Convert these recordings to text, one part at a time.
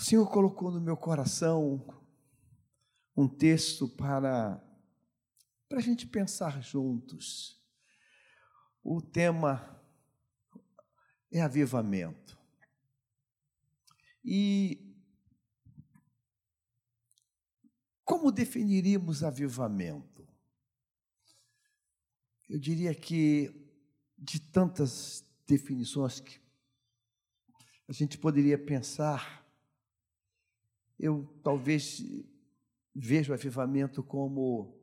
O Senhor colocou no meu coração um texto para, para a gente pensar juntos. O tema é avivamento. E como definiríamos avivamento? Eu diria que de tantas definições que a gente poderia pensar, eu talvez vejo o avivamento como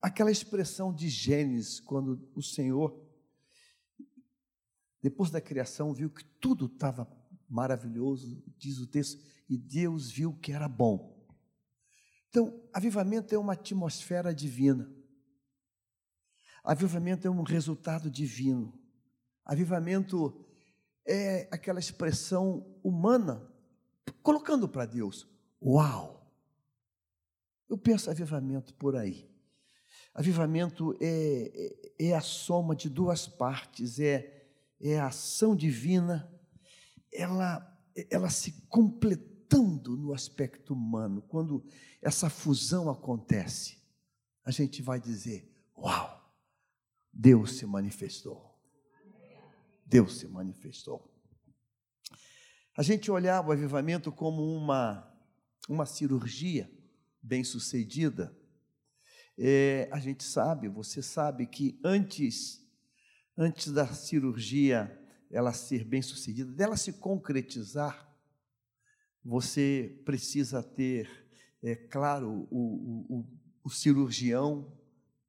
aquela expressão de Gênesis, quando o Senhor, depois da criação, viu que tudo estava maravilhoso, diz o texto, e Deus viu que era bom. Então, avivamento é uma atmosfera divina. Avivamento é um resultado divino. Avivamento é aquela expressão humana, colocando para Deus: Uau! Eu penso avivamento por aí. Avivamento é, é, é a soma de duas partes, é, é a ação divina, ela, ela se completando no aspecto humano. Quando essa fusão acontece, a gente vai dizer: Uau! Deus se manifestou. Deus se manifestou. A gente olhava o avivamento como uma, uma cirurgia bem sucedida. É, a gente sabe, você sabe que antes, antes da cirurgia ela ser bem sucedida, dela se concretizar, você precisa ter, é claro, o, o, o cirurgião,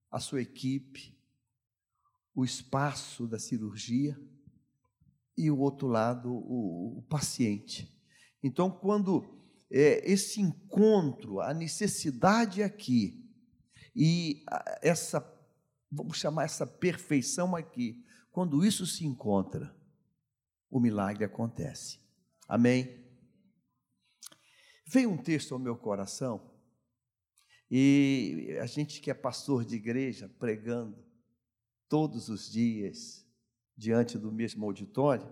a sua equipe, o espaço da cirurgia e o outro lado, o, o paciente. Então, quando é, esse encontro, a necessidade aqui, e essa, vamos chamar essa perfeição aqui, quando isso se encontra, o milagre acontece. Amém? Veio um texto ao meu coração, e a gente que é pastor de igreja, pregando, todos os dias diante do mesmo auditório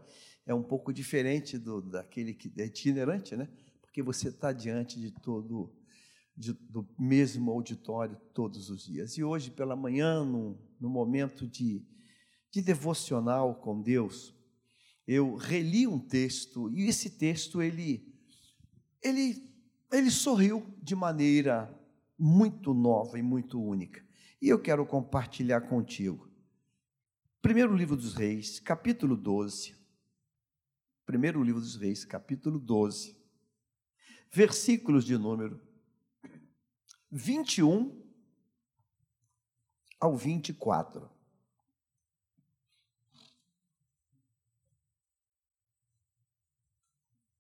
é um pouco diferente do, daquele que é itinerante, né? Porque você está diante de todo de, do mesmo auditório todos os dias. E hoje pela manhã, no, no momento de, de devocional com Deus, eu reli um texto e esse texto ele ele ele sorriu de maneira muito nova e muito única. E eu quero compartilhar contigo. Primeiro livro dos Reis, capítulo 12. Primeiro livro dos Reis, capítulo 12. Versículos de número 21 ao 24.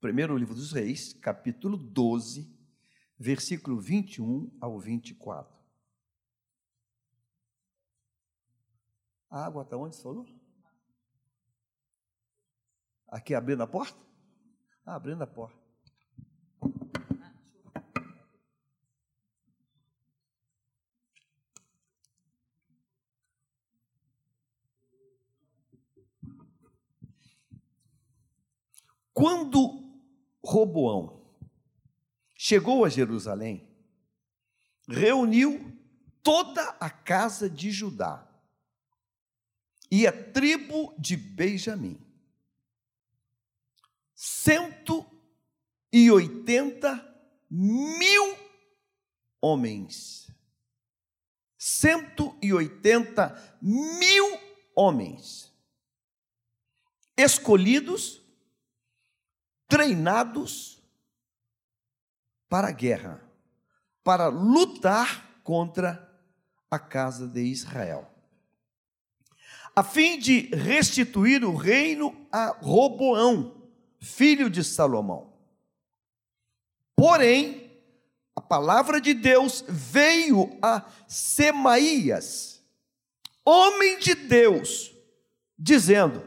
Primeiro livro dos Reis, capítulo 12, versículo 21 ao 24. A água está onde falou? Aqui abrindo a porta? Ah, abrindo a porta. Quando Roboão chegou a Jerusalém, reuniu toda a casa de Judá e a tribo de Benjamim. Cento e oitenta mil homens. Cento e oitenta mil homens. Escolhidos, treinados para a guerra, para lutar contra a casa de Israel a fim de restituir o reino a Roboão, filho de Salomão. Porém, a palavra de Deus veio a Semaías, homem de Deus, dizendo: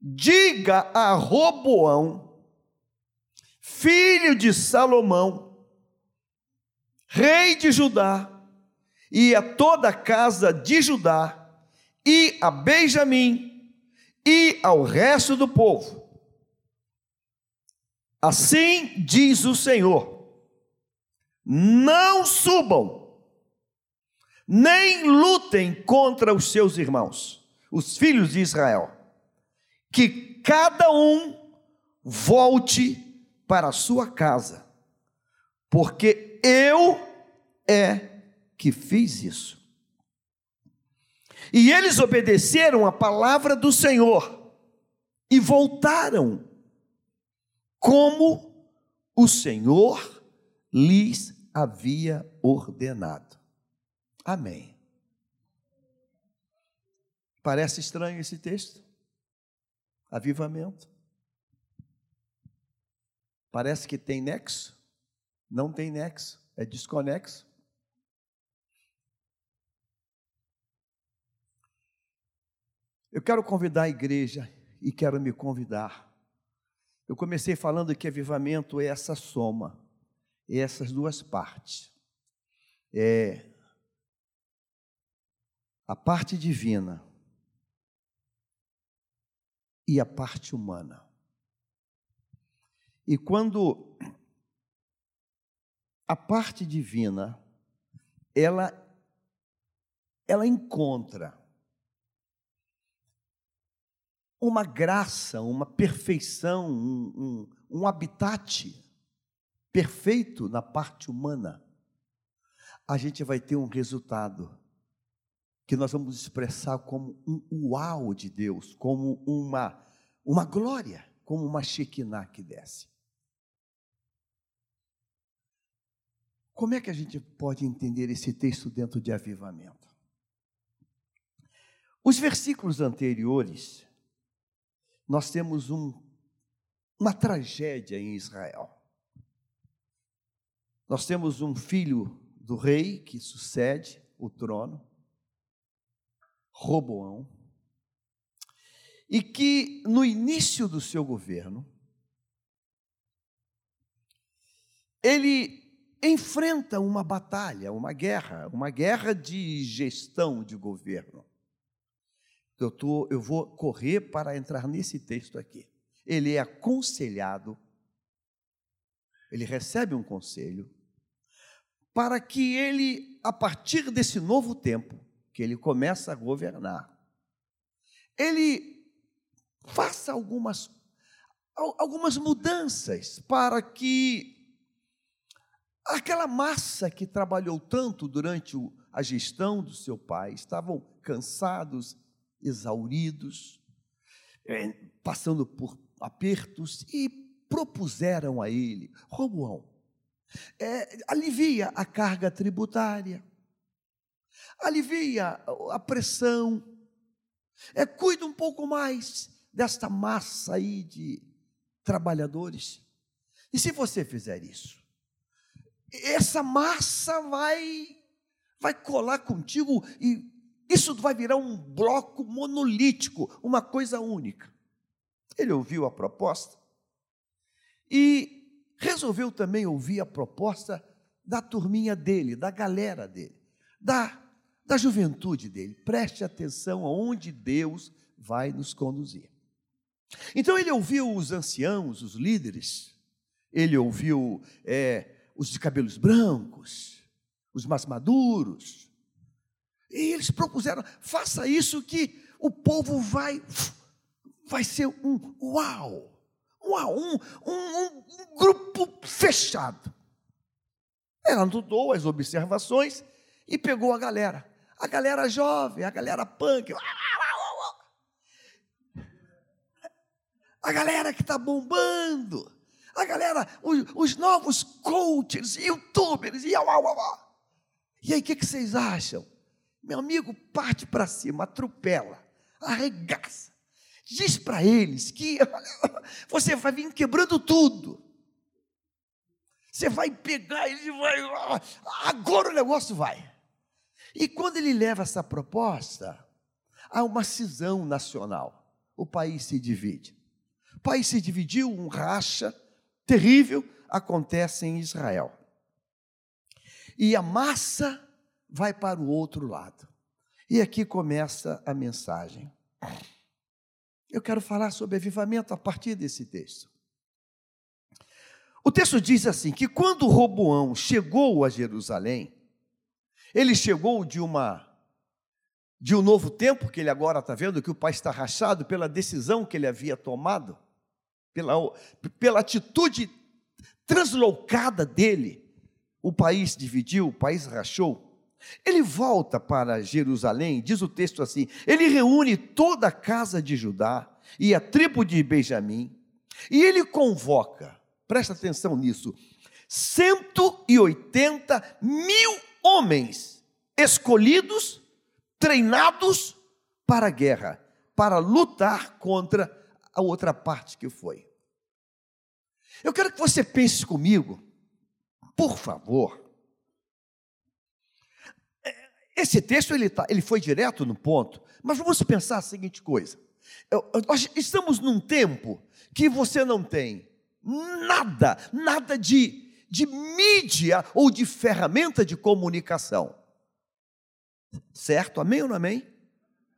Diga a Roboão, filho de Salomão, rei de Judá, e a toda a casa de Judá, e a Benjamim e ao resto do povo: Assim diz o Senhor: não subam, nem lutem contra os seus irmãos, os filhos de Israel, que cada um volte para a sua casa, porque eu é que fiz isso. E eles obedeceram a palavra do Senhor e voltaram como o Senhor lhes havia ordenado. Amém. Parece estranho esse texto? Avivamento. Parece que tem nexo? Não tem nexo, é desconexo. Eu quero convidar a igreja e quero me convidar eu comecei falando que avivamento é essa soma, é essas duas partes. É a parte divina e a parte humana. E quando a parte divina ela ela encontra uma graça, uma perfeição, um, um, um habitat perfeito na parte humana, a gente vai ter um resultado que nós vamos expressar como um uau de Deus, como uma, uma glória, como uma Shekinah que desce. Como é que a gente pode entender esse texto dentro de avivamento? Os versículos anteriores nós temos um, uma tragédia em Israel. Nós temos um filho do rei que sucede o trono, Roboão, e que no início do seu governo, ele enfrenta uma batalha, uma guerra, uma guerra de gestão de governo eu, tô, eu vou correr para entrar nesse texto aqui. Ele é aconselhado, ele recebe um conselho, para que ele, a partir desse novo tempo, que ele começa a governar, ele faça algumas, algumas mudanças para que aquela massa que trabalhou tanto durante a gestão do seu pai, estavam cansados, exauridos, é, passando por apertos, e propuseram a ele: Roboão, é, alivia a carga tributária, alivia a pressão, é, cuida um pouco mais desta massa aí de trabalhadores. E se você fizer isso, essa massa vai vai colar contigo e isso vai virar um bloco monolítico, uma coisa única. Ele ouviu a proposta e resolveu também ouvir a proposta da turminha dele, da galera dele, da, da juventude dele. Preste atenção aonde Deus vai nos conduzir. Então ele ouviu os anciãos, os líderes, ele ouviu é, os de cabelos brancos, os mais maduros, e eles propuseram: faça isso que o povo vai, vai ser um uau, uau um, um, um grupo fechado. Ela anudou as observações e pegou a galera. A galera jovem, a galera punk. A galera que está bombando. A galera, os, os, novos coaches, youtubers, e, e aí, o que, que vocês acham? Meu amigo, parte para cima, atropela, arregaça. Diz para eles que você vai vir quebrando tudo. Você vai pegar, ele vai. Agora o negócio vai. E quando ele leva essa proposta, há uma cisão nacional. O país se divide. O país se dividiu, um racha terrível acontece em Israel. E a massa vai para o outro lado. E aqui começa a mensagem. Eu quero falar sobre avivamento a partir desse texto. O texto diz assim: que quando Roboão chegou a Jerusalém, ele chegou de uma de um novo tempo que ele agora está vendo que o pai está rachado pela decisão que ele havia tomado, pela, pela atitude translocada dele. O país dividiu, o país rachou. Ele volta para Jerusalém, diz o texto assim: ele reúne toda a casa de Judá e a tribo de Benjamim, e ele convoca, presta atenção nisso, 180 mil homens escolhidos treinados para a guerra, para lutar contra a outra parte que foi. Eu quero que você pense comigo, por favor. Esse texto ele, tá, ele foi direto no ponto, mas vamos pensar a seguinte coisa: nós estamos num tempo que você não tem nada, nada de, de mídia ou de ferramenta de comunicação. Certo? Amém ou não amém?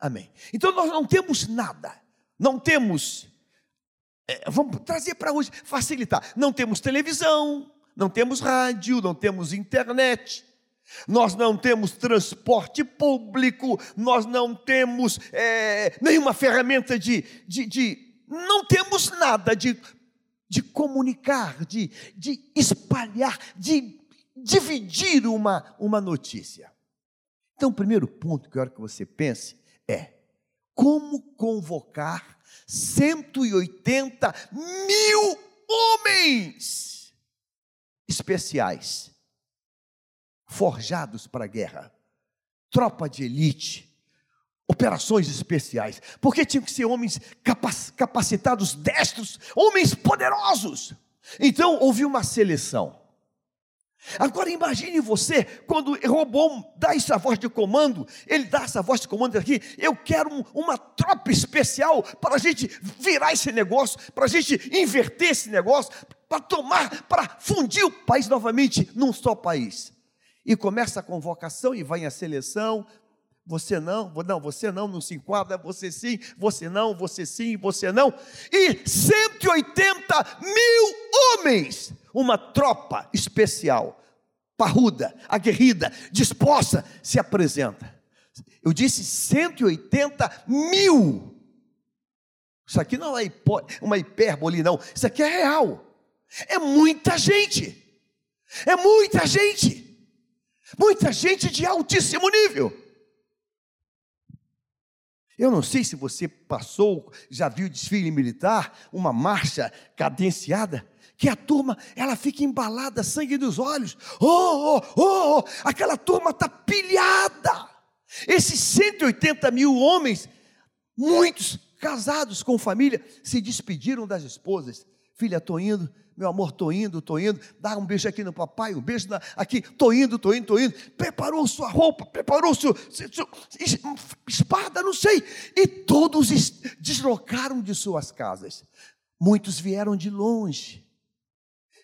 Amém. Então nós não temos nada, não temos, é, vamos trazer para hoje, facilitar, não temos televisão, não temos rádio, não temos internet, nós não temos transporte público, nós não temos é, nenhuma ferramenta de, de, de, Não temos nada de, de comunicar, de, de espalhar, de dividir uma, uma notícia. Então, o primeiro ponto que eu quero que você pense é como convocar 180 mil homens especiais, forjados para a guerra, tropa de elite, operações especiais, porque tinham que ser homens capacitados, destros, homens poderosos. Então, houve uma seleção. Agora imagine você, quando Robom dá essa voz de comando, ele dá essa voz de comando aqui, eu quero um, uma tropa especial para a gente virar esse negócio, para a gente inverter esse negócio, para tomar, para fundir o país novamente num só país. E começa a convocação e vai a seleção, você não, não, você não, não se enquadra, você sim, você não, você sim, você não. E 180 mil homens, uma tropa especial, parruda, aguerrida, disposta, se apresenta. Eu disse 180 mil. Isso aqui não é uma hipérbole, não. Isso aqui é real. É muita gente. É muita gente. Muita gente de altíssimo nível. Eu não sei se você passou, já viu desfile militar, uma marcha cadenciada, que a turma, ela fica embalada, sangue dos olhos. Oh, oh, oh, oh aquela turma está pilhada. Esses 180 mil homens, muitos casados com família, se despediram das esposas. Filha, estou indo, meu amor, estou indo, estou indo, dá um beijo aqui no papai, um beijo na, aqui, estou indo, estou indo, estou indo, preparou sua roupa, preparou sua espada, não sei, e todos deslocaram de suas casas, muitos vieram de longe,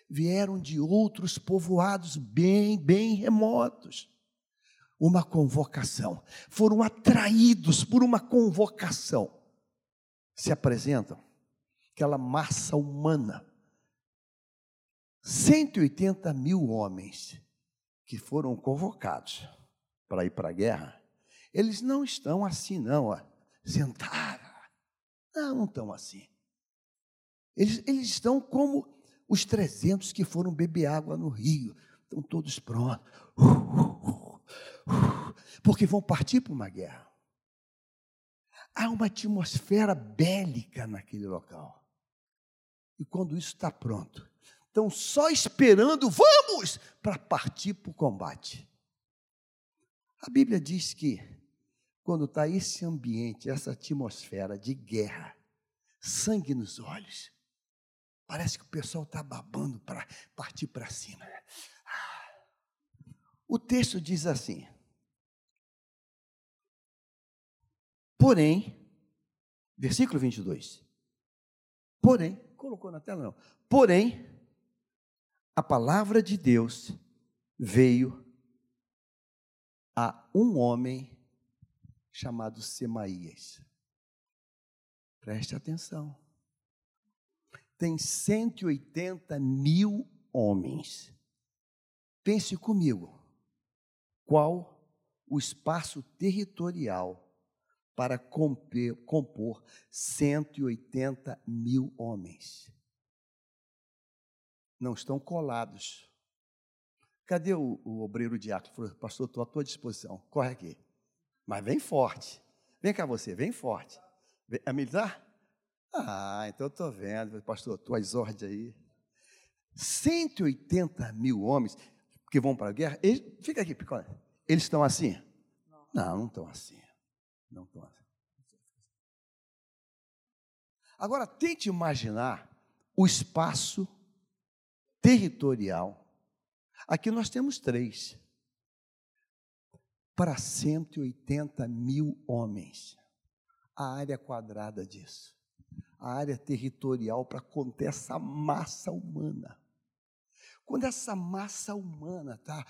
vieram de outros povoados bem, bem remotos, uma convocação, foram atraídos por uma convocação, se apresentam, aquela massa humana, 180 mil homens que foram convocados para ir para a guerra, eles não estão assim, não, ó, sentados. Não, não estão assim. Eles, eles estão como os 300 que foram beber água no rio. Estão todos prontos. Porque vão partir para uma guerra. Há uma atmosfera bélica naquele local. E quando isso está pronto, estão só esperando, vamos, para partir para o combate. A Bíblia diz que, quando está esse ambiente, essa atmosfera de guerra, sangue nos olhos, parece que o pessoal está babando para partir para cima. O texto diz assim: Porém, versículo 22. Porém, colocou na tela não. Porém, a palavra de Deus veio a um homem chamado Semaías. Preste atenção. tem 180 mil homens. Pense comigo, qual o espaço territorial para compor 180 mil homens? Não estão colados. Cadê o, o obreiro diácono? Pastor, estou à tua disposição. Corre aqui. Mas vem forte. Vem cá você, vem forte. É militar? Ah, então estou vendo, pastor, tuas ordens aí. 180 mil homens que vão para a guerra, eles, fica aqui, Picone. Eles estão assim? Não, não estão assim. Não estão assim. Agora, tente imaginar o espaço territorial. Aqui nós temos três. Para 180 mil homens. A área quadrada disso a área territorial para conter essa massa humana. Quando essa massa humana está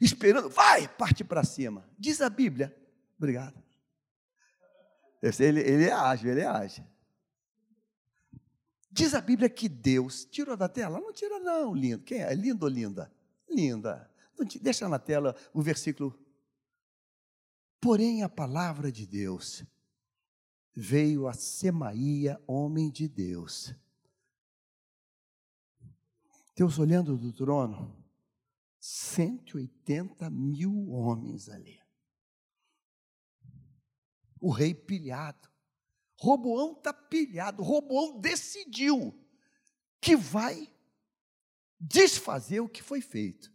esperando, vai, parte para cima. Diz a Bíblia. Obrigado. Ele, ele é ágil, ele é ágil. Diz a Bíblia que Deus tirou da tela? Não tira, não, lindo. Quem é? Lindo ou linda? Linda. Deixa na tela o versículo Porém, a palavra de Deus veio a Semaia, homem de Deus. Deus olhando do trono, 180 mil homens ali. O rei pilhado. Roboão está pilhado. Roboão decidiu que vai desfazer o que foi feito.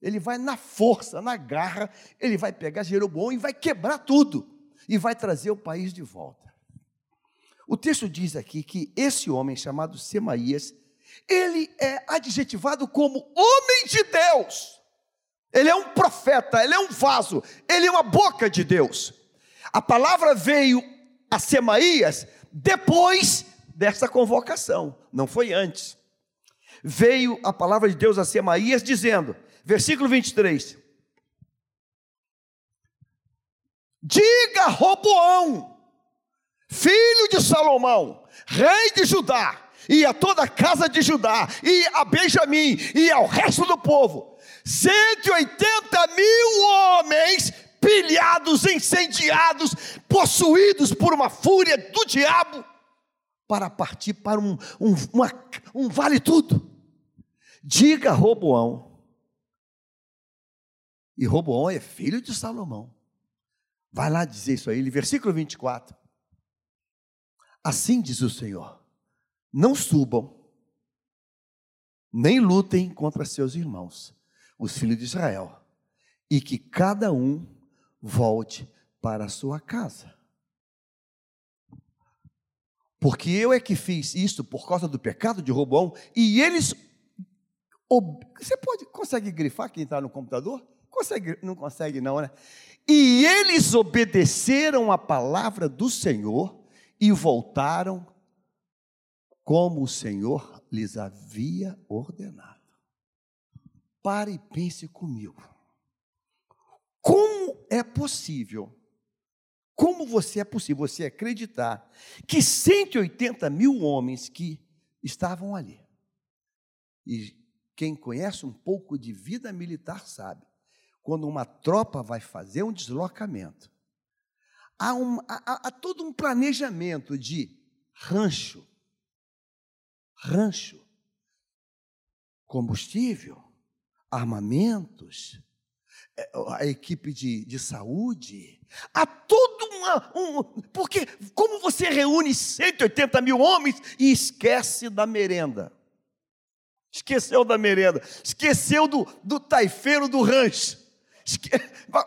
Ele vai na força, na garra, ele vai pegar Jeroboão e vai quebrar tudo e vai trazer o país de volta. O texto diz aqui que esse homem chamado Semaías, ele é adjetivado como homem de Deus. Ele é um profeta, ele é um vaso, ele é uma boca de Deus. A palavra veio a Semaías depois dessa convocação, não foi antes. Veio a palavra de Deus a Semaías dizendo: Versículo 23. Diga Roboão, filho de Salomão, rei de Judá, e a toda a casa de Judá, e a Benjamim, e ao resto do povo: 180 mil homens pilhados, incendiados, possuídos por uma fúria do diabo, para partir para um, um, uma, um vale tudo. Diga Roboão, e Roboão é filho de Salomão. Vai lá dizer isso aí, versículo 24. Assim diz o Senhor: Não subam, nem lutem contra seus irmãos, os filhos de Israel, e que cada um volte para a sua casa. Porque eu é que fiz isso por causa do pecado de Roboão, e eles. Você pode, consegue grifar quem está no computador? Consegue, não consegue, não, né? E eles obedeceram a palavra do Senhor e voltaram como o Senhor lhes havia ordenado. Pare e pense comigo. Como é possível, como você é possível você acreditar que 180 mil homens que estavam ali, e quem conhece um pouco de vida militar sabe, quando uma tropa vai fazer um deslocamento, há, um, há, há todo um planejamento de rancho, rancho, combustível, armamentos, a equipe de, de saúde, há todo um. Porque, como você reúne 180 mil homens e esquece da merenda? Esqueceu da merenda, esqueceu do, do taifeiro do rancho.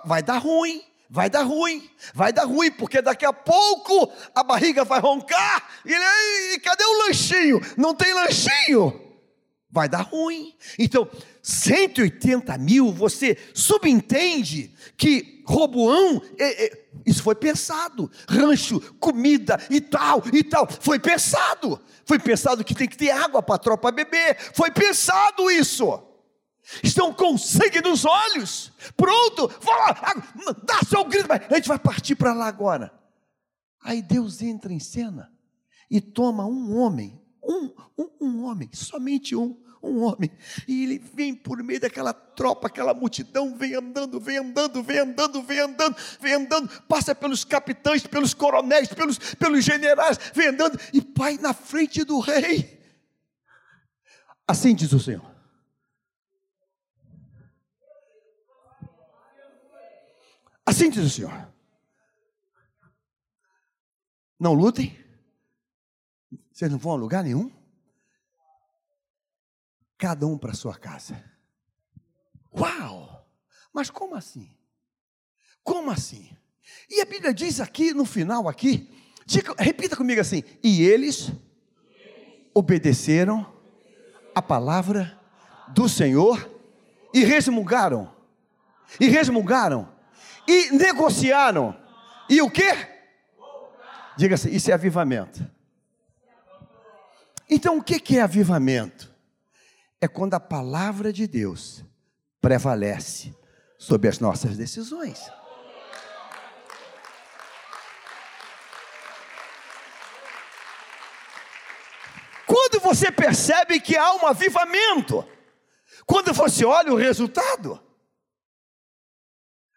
Vai dar ruim, vai dar ruim, vai dar ruim, porque daqui a pouco a barriga vai roncar e, cadê o lanchinho? Não tem lanchinho? Vai dar ruim. Então, 180 mil, você subentende que Roboão, é, é, isso foi pensado. Rancho, comida e tal, e tal. Foi pensado. Foi pensado que tem que ter água para a tropa beber. Foi pensado isso estão com sangue nos olhos, pronto, dá seu grito, a gente vai partir para lá agora. Aí Deus entra em cena e toma um homem, um, um, um homem, somente um, um homem, e ele vem por meio daquela tropa, aquela multidão, vem andando, vem andando, vem andando, vem andando, vem andando, passa pelos capitães, pelos coronéis, pelos, pelos generais, vem andando e pai na frente do rei. Assim diz o Senhor. Assim diz o Senhor. Não lutem. Vocês não vão a lugar nenhum. Cada um para sua casa. Uau! Mas como assim? Como assim? E a Bíblia diz aqui no final aqui, diga, repita comigo assim: e eles obedeceram a palavra do Senhor e resmungaram. E resmungaram. E negociaram. E o que? Diga assim: isso é avivamento. Então, o que é avivamento? É quando a palavra de Deus prevalece sobre as nossas decisões. Quando você percebe que há um avivamento, quando você olha o resultado,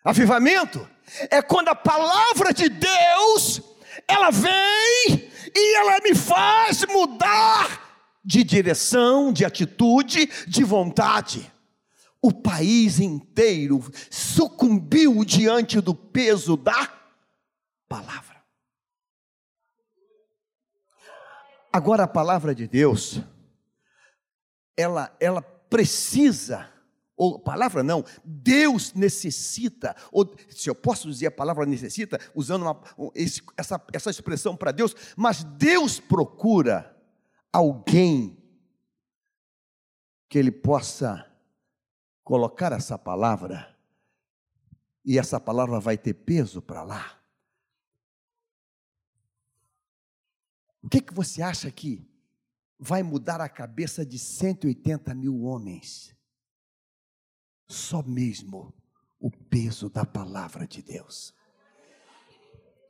avivamento é quando a palavra de Deus ela vem e ela me faz mudar de direção, de atitude, de vontade. O país inteiro sucumbiu diante do peso da palavra. Agora a palavra de Deus, ela, ela precisa ou palavra não, Deus necessita, ou se eu posso dizer a palavra necessita, usando uma, esse, essa, essa expressão para Deus, mas Deus procura alguém que Ele possa colocar essa palavra, e essa palavra vai ter peso para lá. O que, que você acha que vai mudar a cabeça de 180 mil homens? só mesmo o peso da palavra de Deus.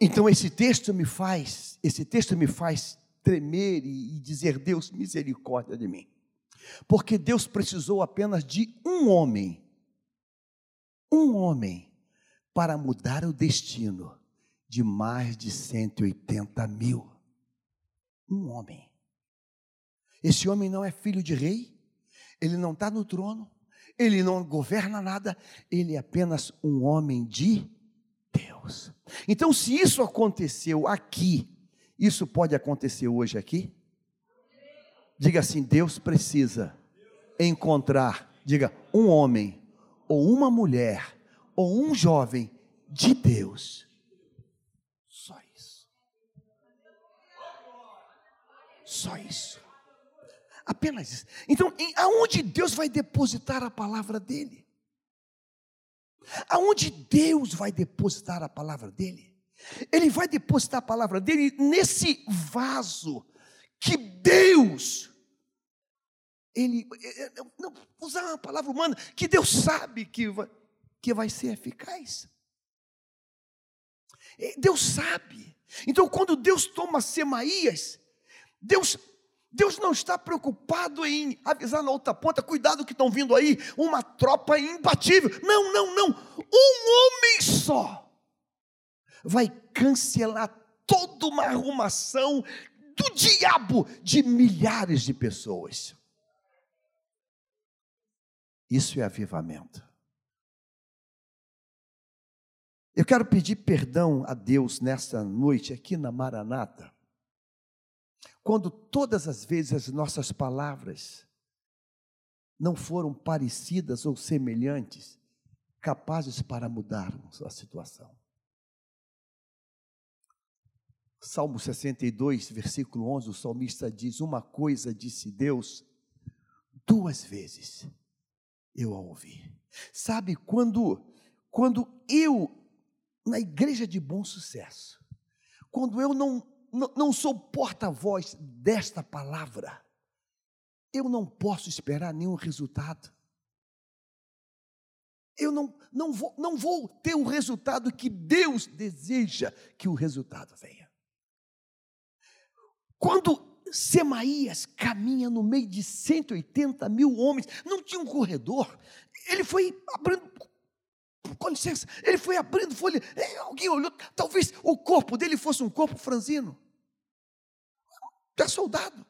Então esse texto me faz, esse texto me faz tremer e, e dizer: Deus, misericórdia de mim. Porque Deus precisou apenas de um homem, um homem, para mudar o destino de mais de 180 mil. Um homem. Esse homem não é filho de rei, ele não está no trono, ele não governa nada, ele é apenas um homem de Deus. Então, se isso aconteceu aqui, isso pode acontecer hoje aqui? Diga assim: Deus precisa encontrar, diga, um homem, ou uma mulher, ou um jovem de Deus. Só isso. Só isso. Apenas isso. Então, em, aonde Deus vai depositar a palavra dele? Aonde Deus vai depositar a palavra dele? Ele vai depositar a palavra dele nesse vaso que Deus, ele, é, é, não, usar uma palavra humana, que Deus sabe que vai, que vai ser eficaz. Deus sabe. Então, quando Deus toma Semaías, Deus Deus não está preocupado em avisar na outra ponta, cuidado que estão vindo aí, uma tropa imbatível. Não, não, não. Um homem só vai cancelar toda uma arrumação do diabo de milhares de pessoas. Isso é avivamento. Eu quero pedir perdão a Deus nesta noite aqui na Maranata quando todas as vezes as nossas palavras não foram parecidas ou semelhantes, capazes para mudarmos a situação. Salmo 62, versículo 11, o salmista diz: Uma coisa disse Deus, duas vezes eu a ouvi. Sabe, quando, quando eu, na igreja de bom sucesso, quando eu não não sou porta-voz desta palavra, eu não posso esperar nenhum resultado. Eu não, não, vou, não vou ter o resultado que Deus deseja que o resultado venha. Quando Semaías caminha no meio de 180 mil homens, não tinha um corredor, ele foi abrindo, com licença, ele foi abrindo folha, alguém olhou, talvez o corpo dele fosse um corpo franzino, é soldado,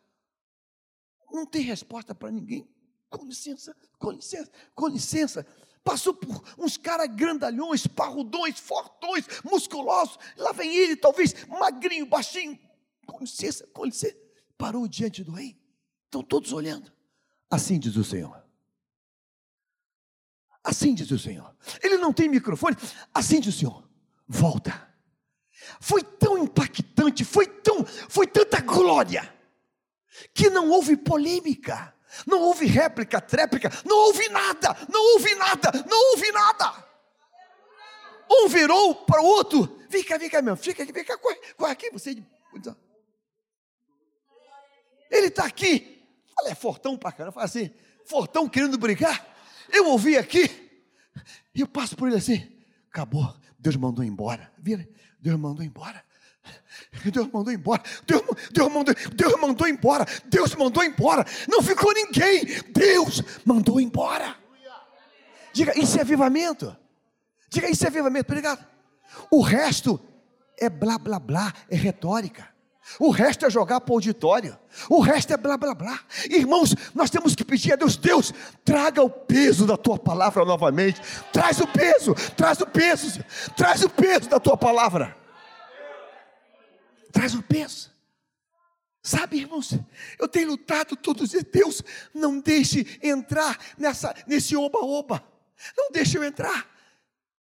não tem resposta para ninguém, com licença, com licença, com licença, passou por uns caras grandalhões, parrudões, fortões, musculosos, lá vem ele, talvez magrinho, baixinho, com licença, com licença, parou diante do rei, estão todos olhando, assim diz o Senhor, assim diz o Senhor, ele não tem microfone, assim diz o Senhor, volta, foi tão impactante, foi tão, foi tanta glória, que não houve polêmica, não houve réplica, tréplica, não houve nada, não houve nada, não houve nada. Um virou para o outro, vem cá, vem cá, meu, fica aqui, vem cá, corre, corre aqui, você. Ele está aqui, olha, é fortão para caramba, fala assim, fortão querendo brigar. Eu ouvi aqui, e eu passo por ele assim, acabou, Deus mandou embora, vira, Deus mandou embora. Deus mandou embora. Deus, Deus, mandou, Deus mandou embora. Deus mandou embora. Não ficou ninguém. Deus mandou embora. Diga, isso é avivamento. Diga, isso é avivamento. Obrigado. O resto é blá blá blá, é retórica. O resto é jogar para o auditório. O resto é blá blá blá. Irmãos, nós temos que pedir a Deus: Deus, traga o peso da tua palavra novamente. Traz o peso, traz o peso, traz o peso da tua palavra traz o peso. Sabe, irmãos, eu tenho lutado todos os dias. Deus, não deixe entrar nessa, nesse oba-oba. Não deixe eu entrar.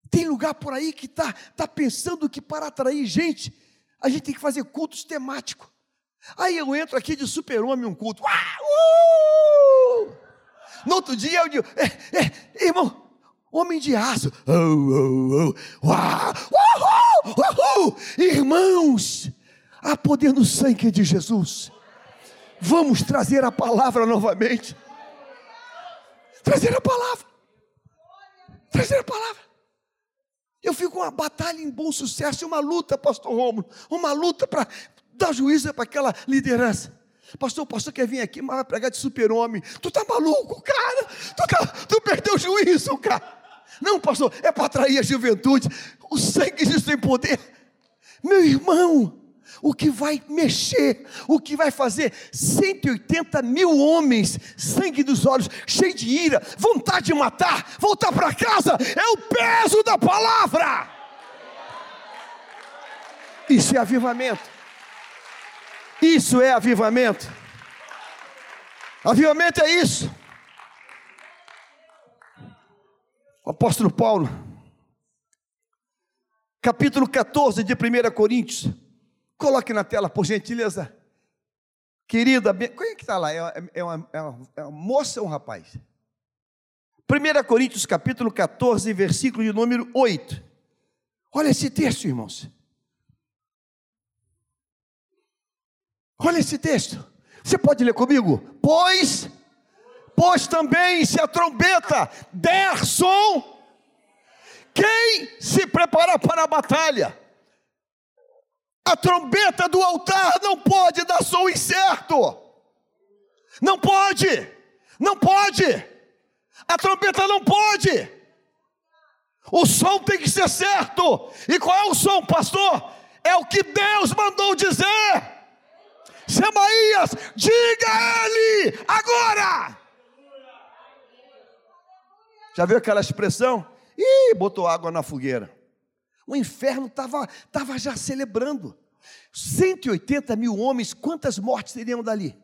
Tem lugar por aí que está tá pensando que para atrair gente, a gente tem que fazer cultos temáticos. Aí eu entro aqui de super-homem um culto. Uh! No outro dia eu digo, é, é, irmão, homem de aço. Uau, uhul, uhul. Irmãos, Há poder no sangue de Jesus. Vamos trazer a palavra novamente. Trazer a palavra. Trazer a palavra. Eu fico uma batalha em bom sucesso, uma luta, pastor Romulo, uma luta para dar juízo para aquela liderança. Pastor, o pastor quer vir aqui, mas vai pregar de super-homem. Tu tá maluco, cara? Tu, tá, tu perdeu o juízo, cara. Não, pastor, é para atrair a juventude. O sangue de Jesus poder. Meu irmão, o que vai mexer, o que vai fazer 180 mil homens, sangue dos olhos, cheio de ira, vontade de matar, voltar para casa, é o peso da palavra. Isso é avivamento. Isso é avivamento. Avivamento é isso. O apóstolo Paulo, capítulo 14 de 1 Coríntios, Coloque na tela, por gentileza. Querida, quem é que está lá? É, é, é, uma, é, uma, é uma moça ou um rapaz? 1 Coríntios capítulo 14, versículo de número 8. Olha esse texto, irmãos. Olha esse texto. Você pode ler comigo? Pois, pois também se a trombeta der som, quem se prepara para a batalha? A trombeta do altar não pode dar som incerto. Não pode. Não pode. A trombeta não pode. O som tem que ser certo. E qual é o som, pastor? É o que Deus mandou dizer. Semaías, diga a ele agora. Já viu aquela expressão? Ih, botou água na fogueira. O inferno estava tava já celebrando. 180 mil homens, quantas mortes teriam dali?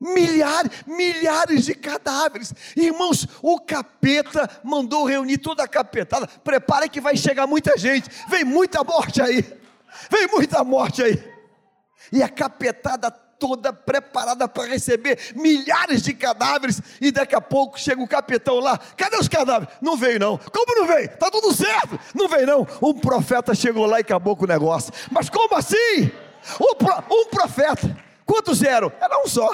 Milhares, milhares de cadáveres. Irmãos, o capeta mandou reunir toda a capetada. Prepare que vai chegar muita gente. Vem muita morte aí. Vem muita morte aí. E a capetada toda preparada para receber milhares de cadáveres, e daqui a pouco chega o capitão lá, cadê os cadáveres? Não veio não, como não veio? Está tudo certo, não veio não, um profeta chegou lá e acabou com o negócio, mas como assim? Um, pro, um profeta, quantos eram? Era um só,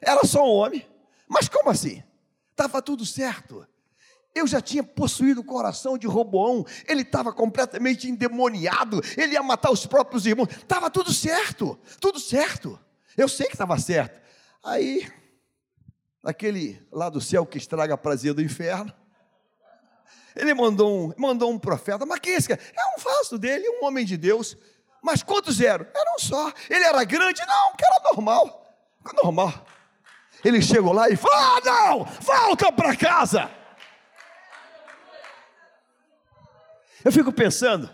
era só um homem, mas como assim? Estava tudo certo, Eu já tinha possuído o coração de Roboão, ele estava completamente endemoniado, ele ia matar os próprios irmãos, estava tudo certo, tudo certo. Eu sei que estava certo. Aí, aquele lá do céu que estraga a prazer do inferno, ele mandou um, mandou um profeta, mas quem é esse cara? É um falso dele, um homem de Deus. Mas quantos eram? Era um só. Ele era grande? Não, que era normal. Normal. Ele chegou lá e falou: Ah, não, volta para casa. Eu fico pensando,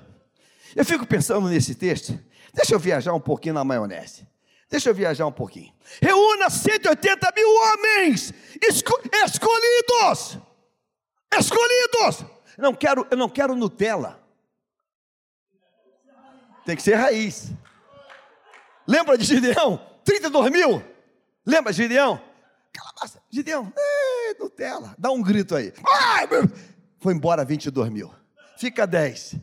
eu fico pensando nesse texto. Deixa eu viajar um pouquinho na maionese. Deixa eu viajar um pouquinho. Reúna 180 mil homens esco escolhidos. Escolhidos. Não quero, eu não quero Nutella. Tem que ser raiz. Lembra de Gideão? 32 mil. Lembra de Gideão? Calabassa. Gideão, Nutella. Dá um grito aí. Ai, foi embora 22 mil. Fica 10.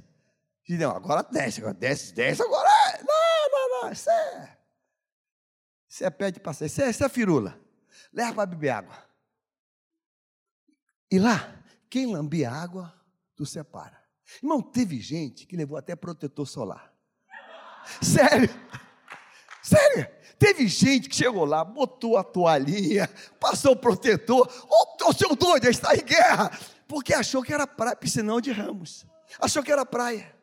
Gideão, agora 10. Agora 10, 10 agora é. Não, não, não. Isso é. Isso é pé de passeio. Isso é, isso é firula. Leva para beber água. E lá, quem lambia água, tu separa. Irmão, teve gente que levou até protetor solar. Sério. Sério. Teve gente que chegou lá, botou a toalhinha, passou o protetor. Ô, oh, seu doido, está em guerra. Porque achou que era praia, piscinão de ramos. Achou que era praia.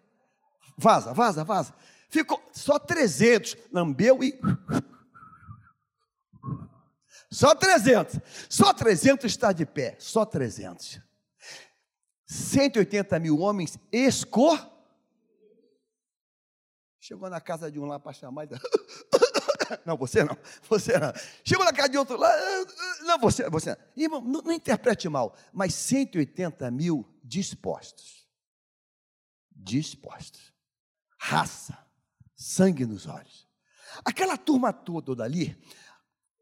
Vaza, vaza, vaza. Ficou só 300. Lambeu e. Só 300. Só 300 está de pé. Só 300. 180 mil homens escor. Chegou na casa de um lá para chamar. Não, você não, você não. Chegou na casa de outro lá, não, você, você não. Irmão, não, não interprete mal, mas 180 mil dispostos. Dispostos. Raça, sangue nos olhos. Aquela turma toda dali,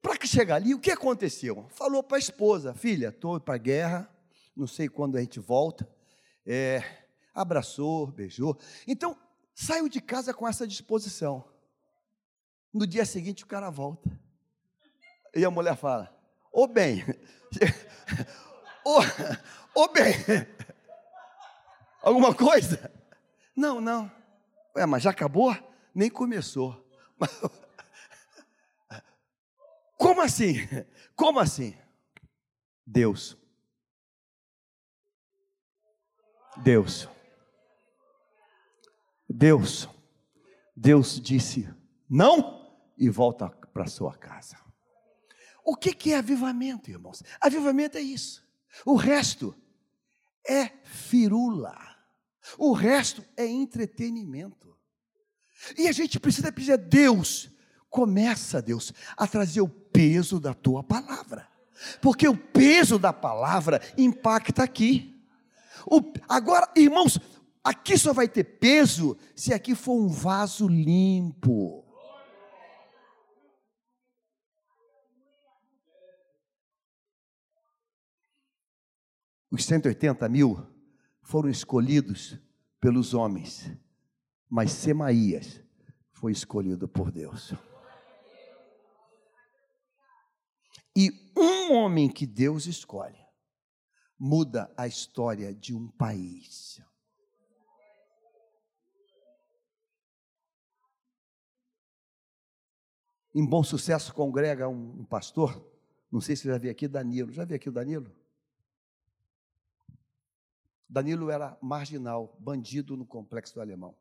para chegar ali, o que aconteceu? Falou para a esposa, filha, estou para a guerra, não sei quando a gente volta. É, abraçou, beijou. Então, saiu de casa com essa disposição. No dia seguinte o cara volta. E a mulher fala: Ô bem, ô, ô bem, alguma coisa? Não, não. Ué, mas já acabou? Nem começou. Como assim? Como assim? Deus. Deus. Deus. Deus disse: não e volta para sua casa. O que, que é avivamento, irmãos? Avivamento é isso. O resto é firula. O resto é entretenimento. E a gente precisa pedir a Deus, começa, Deus, a trazer o peso da tua palavra. Porque o peso da palavra impacta aqui. O, agora, irmãos, aqui só vai ter peso se aqui for um vaso limpo. Os 180 mil foram escolhidos pelos homens, mas Semaías foi escolhido por Deus. E um homem que Deus escolhe muda a história de um país. Em bom sucesso congrega um, pastor, não sei se já viu aqui, Danilo. Já viu aqui o Danilo? Danilo era marginal, bandido no complexo do alemão.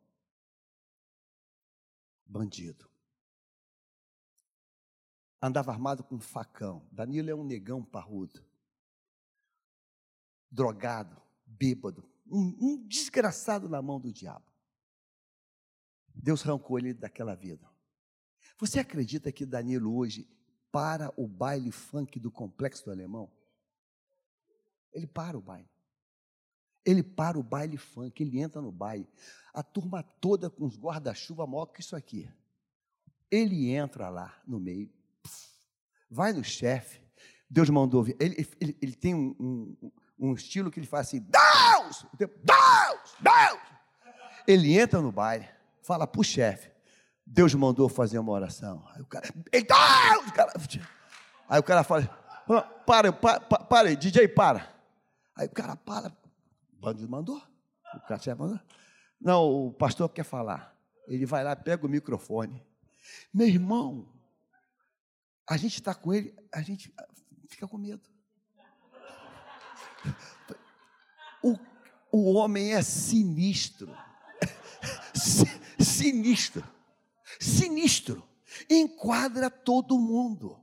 Bandido. Andava armado com um facão. Danilo é um negão parrudo. Drogado, bêbado. Um, um desgraçado na mão do diabo. Deus arrancou ele daquela vida. Você acredita que Danilo hoje para o baile funk do complexo do alemão? Ele para o baile. Ele para o baile funk, ele entra no baile. A turma toda com os guarda-chuva maior que isso aqui. Ele entra lá no meio, vai no chefe. Deus mandou vir. Ele, ele, ele tem um, um, um, estilo que ele faz assim: Deus! Deus! Deus! Ele entra no baile, fala para o chefe: Deus mandou fazer uma oração. Aí o cara, Deus! Aí o cara fala: para, para, para, DJ, para. Aí o cara para, o bandido mandou, o cara mandou. Não, o pastor quer falar. Ele vai lá, pega o microfone. Meu irmão, a gente está com ele, a gente fica com medo. O, o homem é sinistro. Sinistro. Sinistro. Enquadra todo mundo.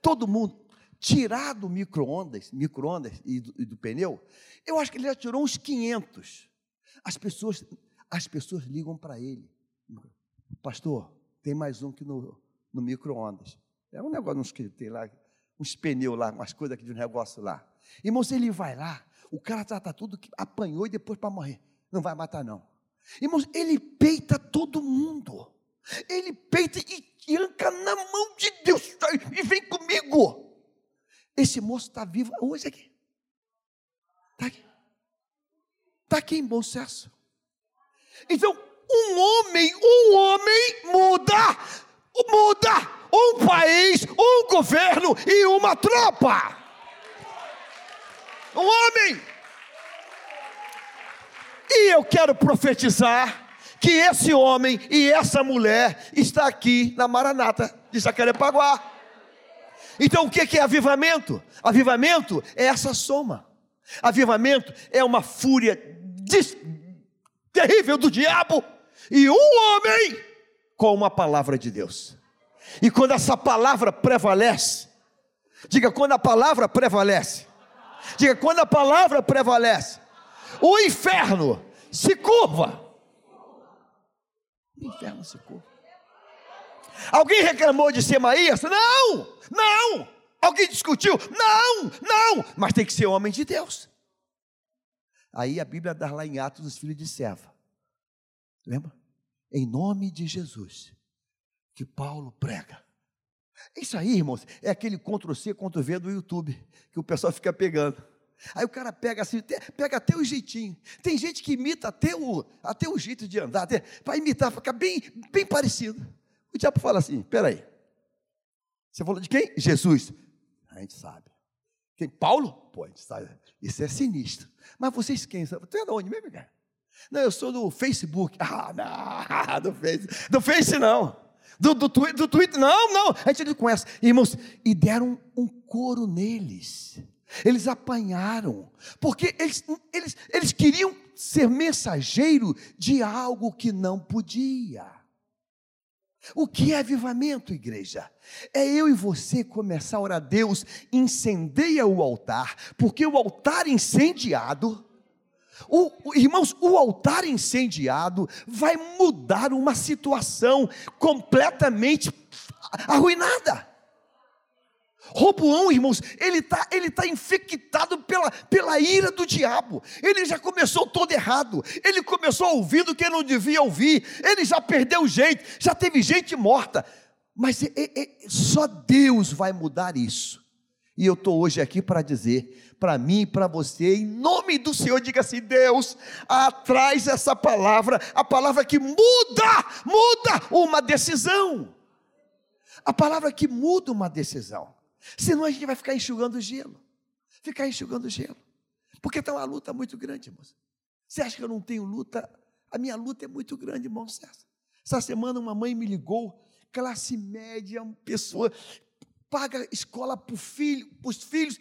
Todo mundo. Tirar do micro-ondas, micro-ondas e, e do, pneu, eu acho que ele já tirou uns 500. As pessoas, as pessoas ligam para ele. Pastor, tem mais um que no, no micro-ondas. É um negócio, uns que tem lá, uns pneus lá, umas coisas aqui de um negócio lá. Irmãos, ele vai lá, o cara trata tudo que apanhou e depois para morrer. Não vai matar, não. Irmãos, ele peita todo mundo. Ele peita e arranca na mão de Deus. E vem comigo. Esse moço está vivo hoje aqui. Está aqui. Está aqui em bom senso. Então, um homem, um homem muda, muda um país, um governo e uma tropa. Um homem. E eu quero profetizar que esse homem e essa mulher está aqui na Maranata de Jacarepaguá. Então o que é avivamento? Avivamento é essa soma. Avivamento é uma fúria terrível do diabo e um homem com uma palavra de Deus. E quando essa palavra prevalece, diga quando a palavra prevalece, diga quando a palavra prevalece, o inferno se curva. O inferno se curva. Alguém reclamou de Semaías? Não, não. Alguém discutiu? Não, não. Mas tem que ser homem de Deus. Aí a Bíblia dá lá em Atos dos filhos de Seva. Lembra? Em nome de Jesus, que Paulo prega. Isso aí, irmãos, é aquele Ctrl-C, Ctrl-V do YouTube, que o pessoal fica pegando. Aí o cara pega assim, pega até o jeitinho. Tem gente que imita até o, até o jeito de andar, para imitar, ficar bem, bem parecido. O diabo fala assim: peraí, você falou de quem? Jesus. A gente sabe. Quem? Paulo? Pô, a gente sabe. Isso é sinistro. Mas vocês quem? Tu é de onde mesmo, cara? Não, eu sou do Facebook. Ah, não, do Face. Do Face não. Do, do, do Twitter, não, não. A gente não conhece. Irmãos, e deram um couro neles. Eles apanharam, porque eles, eles, eles queriam ser mensageiro de algo que não podia. O que é avivamento, igreja? É eu e você começar a orar a Deus, incendeia o altar, porque o altar incendiado, o, irmãos, o altar incendiado vai mudar uma situação completamente arruinada. Roboão, irmãos, ele está ele tá infectado pela, pela ira do diabo. Ele já começou todo errado. Ele começou ouvindo quem não devia ouvir. Ele já perdeu gente, já teve gente morta. Mas é, é, é só Deus vai mudar isso. E eu estou hoje aqui para dizer, para mim e para você, em nome do Senhor, diga assim: Deus, atrás essa palavra, a palavra que muda, muda uma decisão. A palavra que muda uma decisão. Senão a gente vai ficar enxugando gelo. Ficar enxugando gelo. Porque está uma luta muito grande, irmãos. Você acha que eu não tenho luta? A minha luta é muito grande, irmão César. Essa semana uma mãe me ligou, classe média, uma pessoa paga escola para filho, os filhos,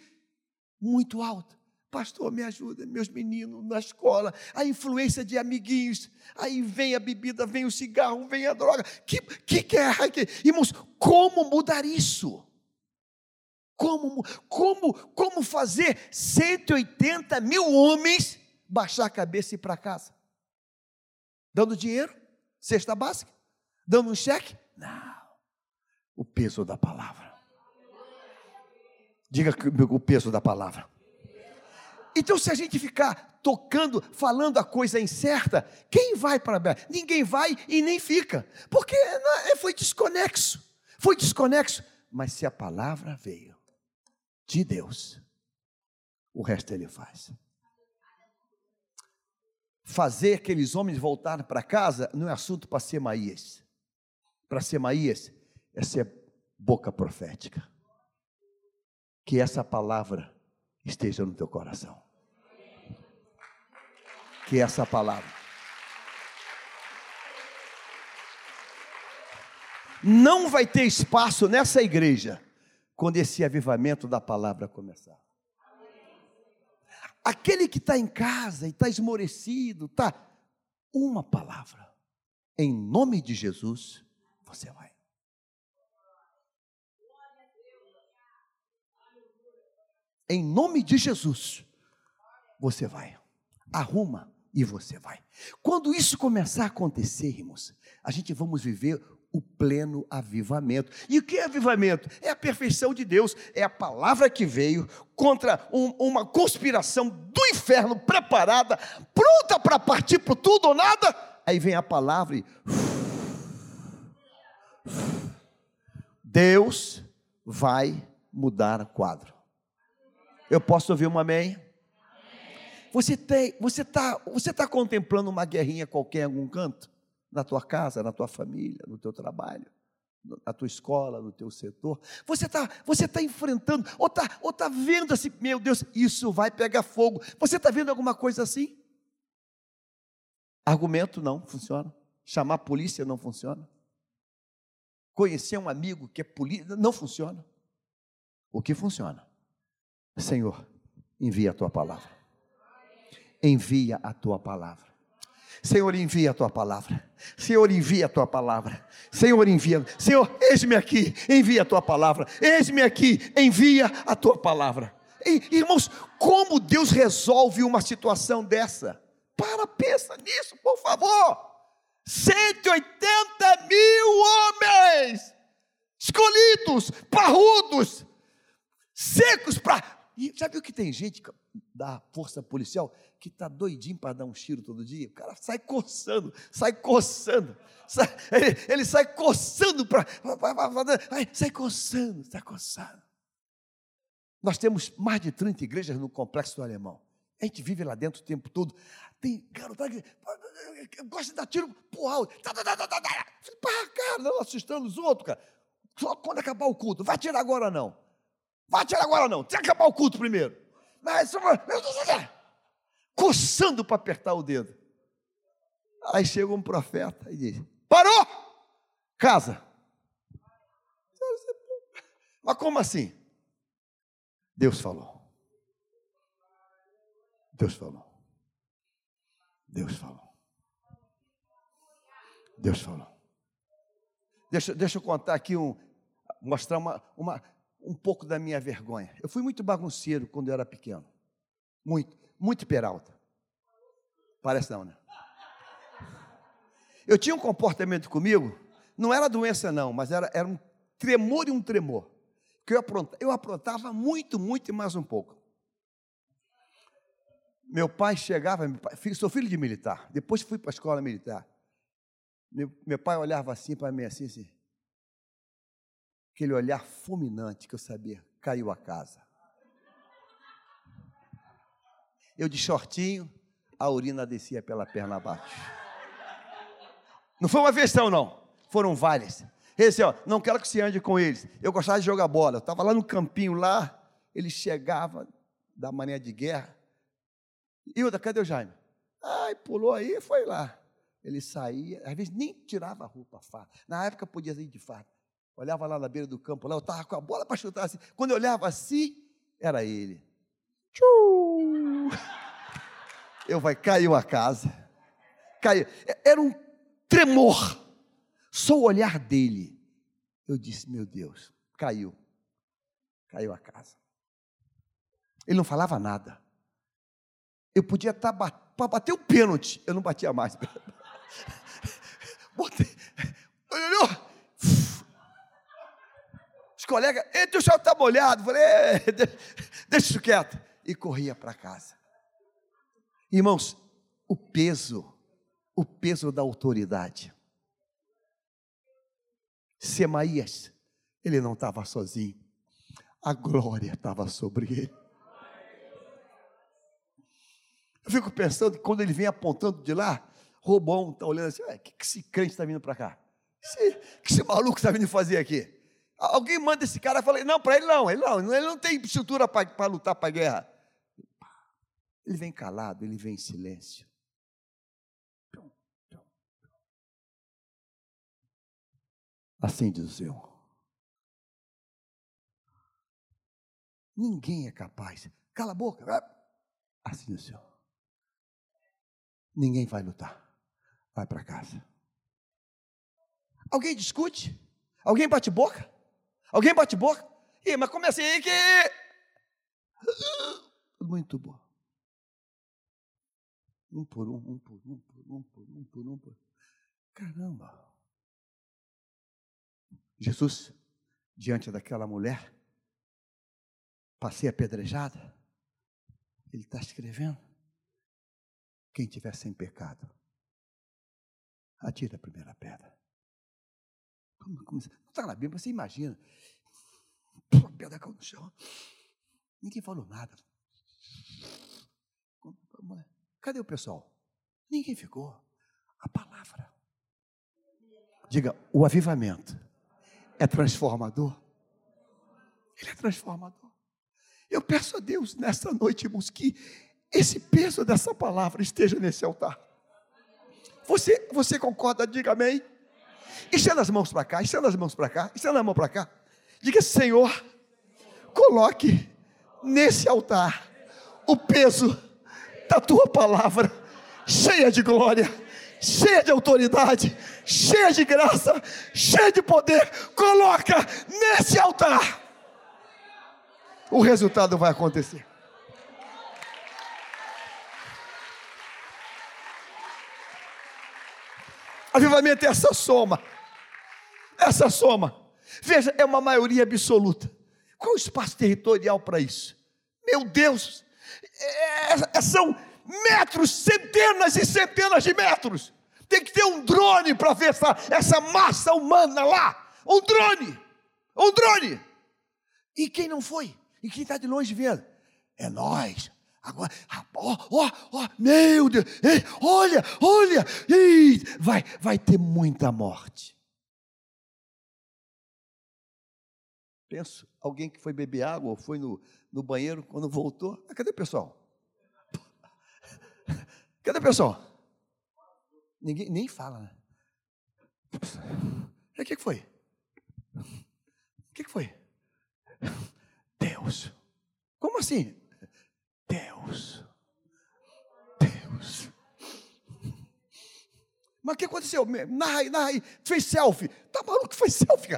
muito alta. Pastor, me ajuda, meus meninos na escola, a influência de amiguinhos, aí vem a bebida, vem o cigarro, vem a droga. Que, que! Que, irmãos, como mudar isso? Como, como, como fazer 180 mil homens baixar a cabeça e ir para casa? Dando dinheiro? Cesta básica? Dando um cheque? Não. O peso da palavra. Diga o peso da palavra. Então, se a gente ficar tocando, falando a coisa incerta, quem vai para a Ninguém vai e nem fica, porque é, foi desconexo. Foi desconexo. Mas se a palavra veio, de Deus. O resto ele faz. Fazer aqueles homens voltarem para casa não é assunto para Semaías. Para Semaías é ser boca profética. Que essa palavra esteja no teu coração. que essa palavra. Não vai ter espaço nessa igreja quando esse avivamento da palavra começar. Aquele que está em casa e está esmorecido, está uma palavra. Em nome de Jesus, você vai. Em nome de Jesus, você vai. Arruma e você vai. Quando isso começar a acontecer, irmãos, a gente vamos viver o pleno avivamento. E o que é avivamento? É a perfeição de Deus, é a palavra que veio contra um, uma conspiração do inferno preparada, pronta para partir para tudo ou nada. Aí vem a palavra e. Deus vai mudar o quadro. Eu posso ouvir um amém? Você tem, você está, você tá contemplando uma guerrinha qualquer em algum canto? na tua casa, na tua família, no teu trabalho, na tua escola, no teu setor. Você está você tá enfrentando, ou está ou tá vendo assim, meu Deus, isso vai pegar fogo. Você está vendo alguma coisa assim? Argumento não funciona. Chamar a polícia não funciona. Conhecer um amigo que é polícia não funciona. O que funciona? Senhor, envia a tua palavra. Envia a tua palavra. Senhor, envia a tua palavra. Senhor, envia a tua palavra. Senhor, envia. Senhor, eis-me aqui, envia a tua palavra. Eis-me aqui, envia a tua palavra. E, irmãos, como Deus resolve uma situação dessa? Para, pensa nisso, por favor. 180 mil homens escolhidos, parrudos, secos para. Já viu que tem gente da força policial que está doidinho para dar um tiro todo dia, o cara sai coçando, sai coçando, sai, ele, ele, sai coçando para. Sai coçando, sai coçando. Nós temos mais de 30 igrejas no complexo do alemão. A gente vive lá dentro o tempo todo. Tem garotada que gosta de dar tiro pro alto. Tá, tá, tá, Para, cara, não assustando os outros, cara. Só quando acabar o culto. Vai tirar agora não. Vai tirar agora não. Tem que acabar o culto primeiro. Mas coçando para apertar o dedo. Aí chega um profeta e diz: Parou! Casa. Mas como assim? Deus falou. Deus falou. Deus falou. Deus falou. Deixa, deixa eu contar aqui um, mostrar uma, uma, um pouco da minha vergonha. Eu fui muito bagunceiro quando eu era pequeno. Muito muito peralta. Parece não, né? Eu tinha um comportamento comigo, não era doença não, mas era, era um tremor e um tremor. Que eu, aprontava, eu aprontava muito, muito e mais um pouco. Meu pai chegava, meu pai, sou filho de militar, depois fui para a escola militar. Meu, meu pai olhava assim para mim, assim, assim. Aquele olhar fulminante que eu sabia, caiu a casa. Eu de shortinho, a urina descia pela perna abaixo. Não foi uma versão, não. Foram várias. Esse, ó, não quero que você ande com eles. Eu gostava de jogar bola. Eu estava lá no campinho lá, ele chegava da maneira de guerra. Ilda, cadê o Jaime? Ai, pulou aí e foi lá. Ele saía, às vezes nem tirava a roupa, farda. Na época podia ir de farda. Olhava lá na beira do campo, lá eu estava com a bola para chutar assim. Quando eu olhava assim, era ele. Eu vai, caiu a casa. Caiu. Era um tremor. Só o olhar dele. Eu disse, meu Deus, caiu. Caiu a casa. Ele não falava nada. Eu podia estar tá para bater o pênalti. Eu não batia mais. Botei. Olhou. Colegas, entre o chão está molhado. Falei, deixa isso quieto e corria para casa. Irmãos, o peso, o peso da autoridade. Semaías, ele não estava sozinho, a glória estava sobre ele. Eu fico pensando que quando ele vem apontando de lá, Robão está olhando assim, o que, que esse crente está vindo para cá? Esse, que esse maluco está vindo fazer aqui? Alguém manda esse cara falar, não, para ele não, ele não, ele não tem estrutura para lutar para a guerra. Ele vem calado, ele vem em silêncio. Assim diz o Senhor. Ninguém é capaz. Cala a boca. Assim diz o Senhor. Ninguém vai lutar. Vai para casa. Alguém discute? Alguém bate boca? Alguém bate boca? Ih, mas como é assim que. Muito bom. Um por um, um por um, por um, por um, por um, por um. Caramba! Jesus, diante daquela mulher, passei apedrejada, ele está escrevendo: quem tiver sem pecado, atira a primeira pedra. Como, não está na Bíblia, você imagina. A pedra caiu no chão. Ninguém falou nada. Cadê o pessoal? Ninguém ficou. A palavra. Diga, o avivamento é transformador. Ele é transformador. Eu peço a Deus nessa noite, irmãos, que esse peso dessa palavra esteja nesse altar. Você, você concorda? Diga amém. Estenda as mãos para cá, estenda as mãos para cá, estenda a mão para cá. Diga, Senhor, coloque nesse altar o peso da tua palavra, cheia de glória, cheia de autoridade, cheia de graça, cheia de poder, coloca nesse altar. O resultado vai acontecer. Avivamento é essa soma. Essa soma. Veja, é uma maioria absoluta. Qual o espaço territorial para isso? Meu Deus, é, é, são metros, centenas e centenas de metros. Tem que ter um drone para ver essa, essa massa humana lá. Um drone. Um drone. E quem não foi? E quem está de longe vendo? É nós. Agora, ó, ó, ó, meu Deus, ei, olha, olha, ei, vai, vai ter muita morte. Penso, alguém que foi beber água ou foi no, no banheiro quando voltou. Cadê o pessoal? Cadê o pessoal? Ninguém nem fala, né? O que, que foi? O que, que foi? Deus. Como assim? Deus. Deus. Mas o que aconteceu? Narra aí, narra aí. Fez selfie. Tá maluco que fez selfie?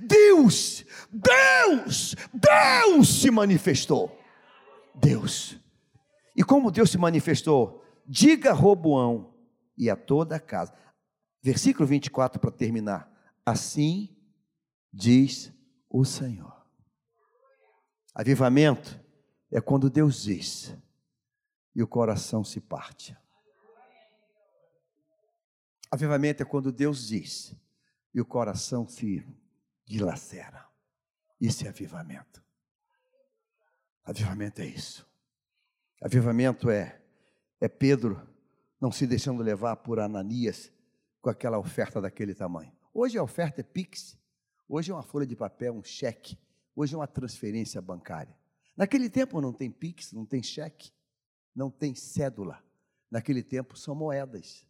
Deus, Deus, Deus se manifestou. Deus. E como Deus se manifestou? Diga a Roboão e a toda a casa. Versículo 24 para terminar. Assim diz o Senhor. Avivamento é quando Deus diz e o coração se parte. Avivamento é quando Deus diz e o coração se dilacera. Isso é avivamento. Avivamento é isso. Avivamento é é Pedro não se deixando levar por Ananias com aquela oferta daquele tamanho. Hoje a oferta é Pix, hoje é uma folha de papel, um cheque, hoje é uma transferência bancária. Naquele tempo não tem Pix, não tem cheque, não tem cédula. Naquele tempo são moedas.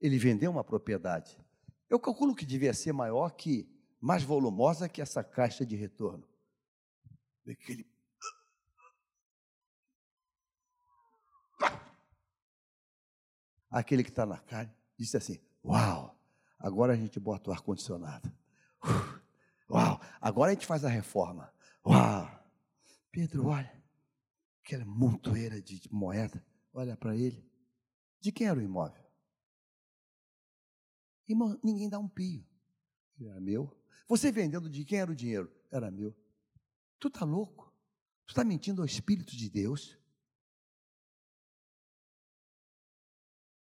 Ele vendeu uma propriedade. Eu calculo que devia ser maior que, mais volumosa que essa caixa de retorno. Aquele aquele que está na carne, disse assim: Uau, agora a gente bota o ar-condicionado. Uau, agora a gente faz a reforma. Uau, Pedro, olha, aquela montoeira de moeda, olha para ele. De quem era o imóvel? Irmão, ninguém dá um pio. Era meu. Você vendendo de quem era o dinheiro? Era meu. Tu está louco? Tu está mentindo ao Espírito de Deus?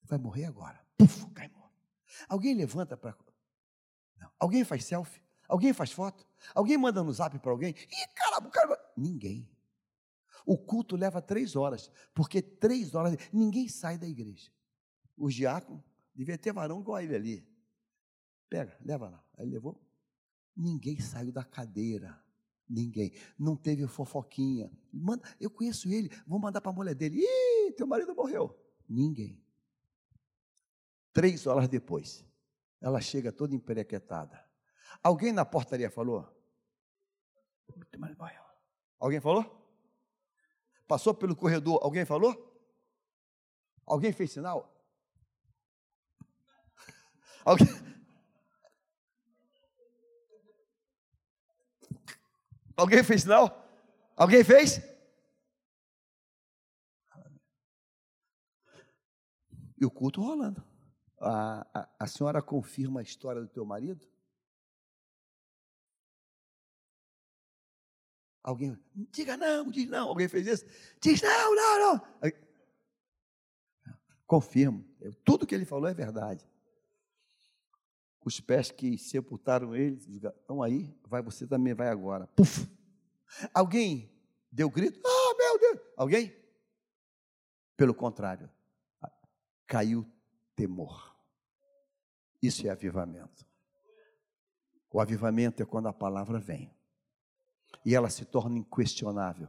vai morrer agora. Puf, cai. Alguém levanta para. Alguém faz selfie? Alguém faz foto? Alguém manda no zap para alguém? Ih, caramba, caramba. Ninguém. O culto leva três horas, porque três horas ninguém sai da igreja. O diácono devia ter varão igual a ele ali. Pega, leva lá. Aí levou. Ninguém saiu da cadeira. Ninguém. Não teve fofoquinha. Manda, eu conheço ele, vou mandar para a mulher dele. Ih, teu marido morreu. Ninguém. Três horas depois, ela chega toda emperequetada. Alguém na portaria falou? Alguém falou? Passou pelo corredor, alguém falou? Alguém fez sinal? Alguém? Alguém fez sinal? Alguém fez? E o culto rolando. A, a, a senhora confirma a história do teu marido? Alguém, diga não, diz não. Alguém fez isso? Diz não, não, não. Confirmo. Tudo que ele falou é verdade. Os pés que sepultaram ele estão aí, vai você também vai agora. Puf! Alguém deu grito? Ah, oh, meu Deus! Alguém? Pelo contrário, caiu temor. Isso é avivamento. O avivamento é quando a palavra vem e ela se torna inquestionável.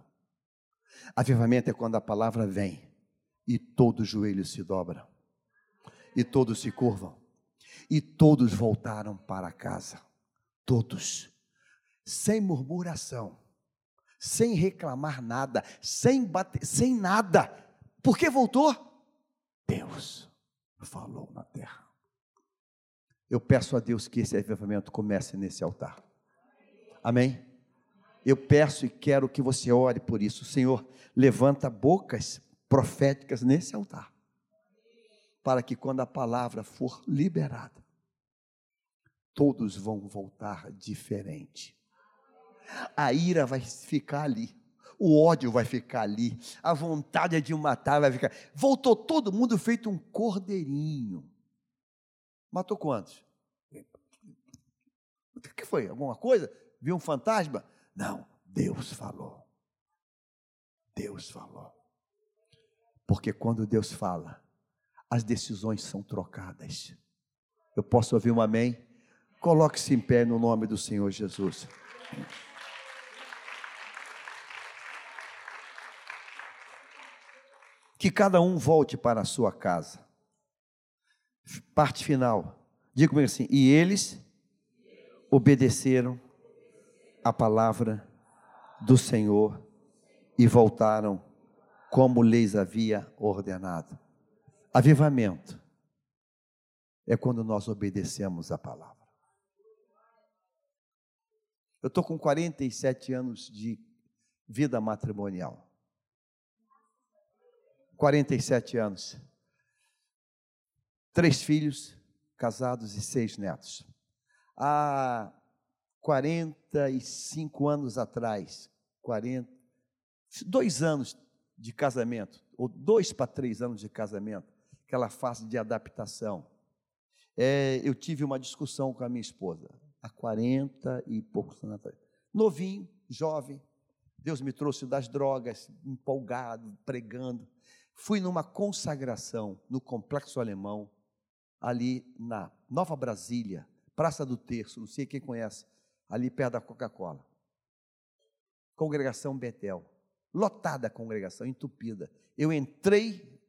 Avivamento é quando a palavra vem e todo joelho se dobra, e todos se curvam, e todos voltaram para casa. Todos, sem murmuração, sem reclamar nada, sem bater, sem nada. Por que voltou? Deus falou na terra. Eu peço a Deus que esse avivamento comece nesse altar. Amém? Eu peço e quero que você ore por isso. Senhor, levanta bocas proféticas nesse altar. Para que quando a palavra for liberada, todos vão voltar diferente. A ira vai ficar ali. O ódio vai ficar ali. A vontade de matar vai ficar. Voltou todo mundo feito um cordeirinho. Matou quantos? O que foi? Alguma coisa? Viu um fantasma? Não, Deus falou. Deus falou. Porque quando Deus fala, as decisões são trocadas. Eu posso ouvir um amém? Coloque-se em pé no nome do Senhor Jesus. Que cada um volte para a sua casa. Parte final. Diga comigo assim: e eles obedeceram a palavra do Senhor e voltaram como lhes havia ordenado. Avivamento é quando nós obedecemos a palavra. Eu estou com 47 anos de vida matrimonial. 47 anos. Três filhos, casados e seis netos. Há 45 anos atrás, 40, dois anos de casamento, ou dois para três anos de casamento, aquela fase de adaptação, é, eu tive uma discussão com a minha esposa, há 40 e poucos anos atrás. Novinho, jovem, Deus me trouxe das drogas, empolgado, pregando. Fui numa consagração no Complexo Alemão, ali na Nova Brasília, Praça do Terço, não sei quem conhece, ali perto da Coca-Cola. Congregação Betel. Lotada a congregação, entupida. Eu entrei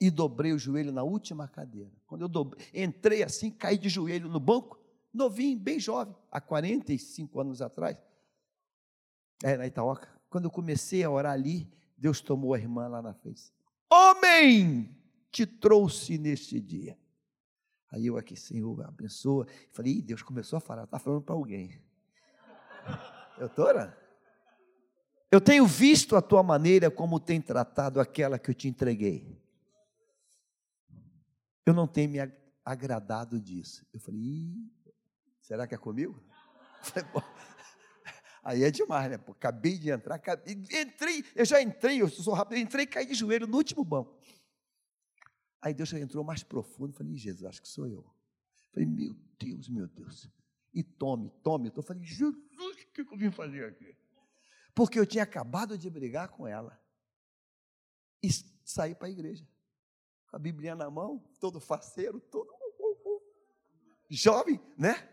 e dobrei o joelho na última cadeira. Quando eu dobrei, entrei assim, caí de joelho no banco, novinho, bem jovem, há 45 anos atrás, é, na Itaoca. Quando eu comecei a orar ali, Deus tomou a irmã lá na frente. Homem, te trouxe neste dia. Aí eu aqui, Senhor, abençoa. Falei, Ih, Deus começou a falar, está falando para alguém. Doutora, eu tenho visto a tua maneira como tem tratado aquela que eu te entreguei. Eu não tenho me agradado disso. Eu falei, Ih, será que é comigo? Falei, aí é demais, né? Pô, acabei de entrar, acabei, entrei, eu já entrei, eu sou rápido, entrei e caí de joelho no último banco. Aí Deus entrou mais profundo. Falei, Jesus, acho que sou eu. Falei, meu Deus, meu Deus. E tome, tome. Eu falei, Jesus, o que eu vim fazer aqui? Porque eu tinha acabado de brigar com ela. E saí para a igreja. Com a Bíblia na mão, todo faceiro, todo. Uh, uh, uh. Jovem, né?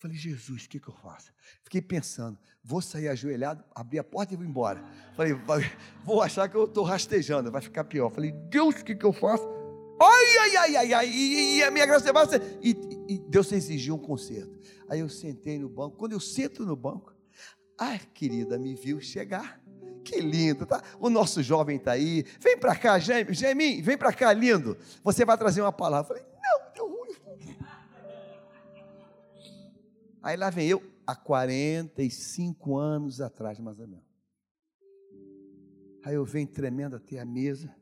Falei, Jesus, o que, que eu faço? Fiquei pensando, vou sair ajoelhado, abrir a porta e vou embora. Falei, vou achar que eu estou rastejando, vai ficar pior. Falei, Deus, o que, que eu faço? ai, ai, ai, ai, e, e a minha graça é vasta. E, e Deus exigiu um conserto. Aí eu sentei no banco. Quando eu sento no banco, a querida me viu chegar. Que lindo, tá? O nosso jovem está aí. Vem para cá. Gêmeo, vem para cá, lindo. Você vai trazer uma palavra. Falei, Aí lá vem eu, há 45 anos atrás, mais ou menos. Aí eu venho tremendo até a mesa,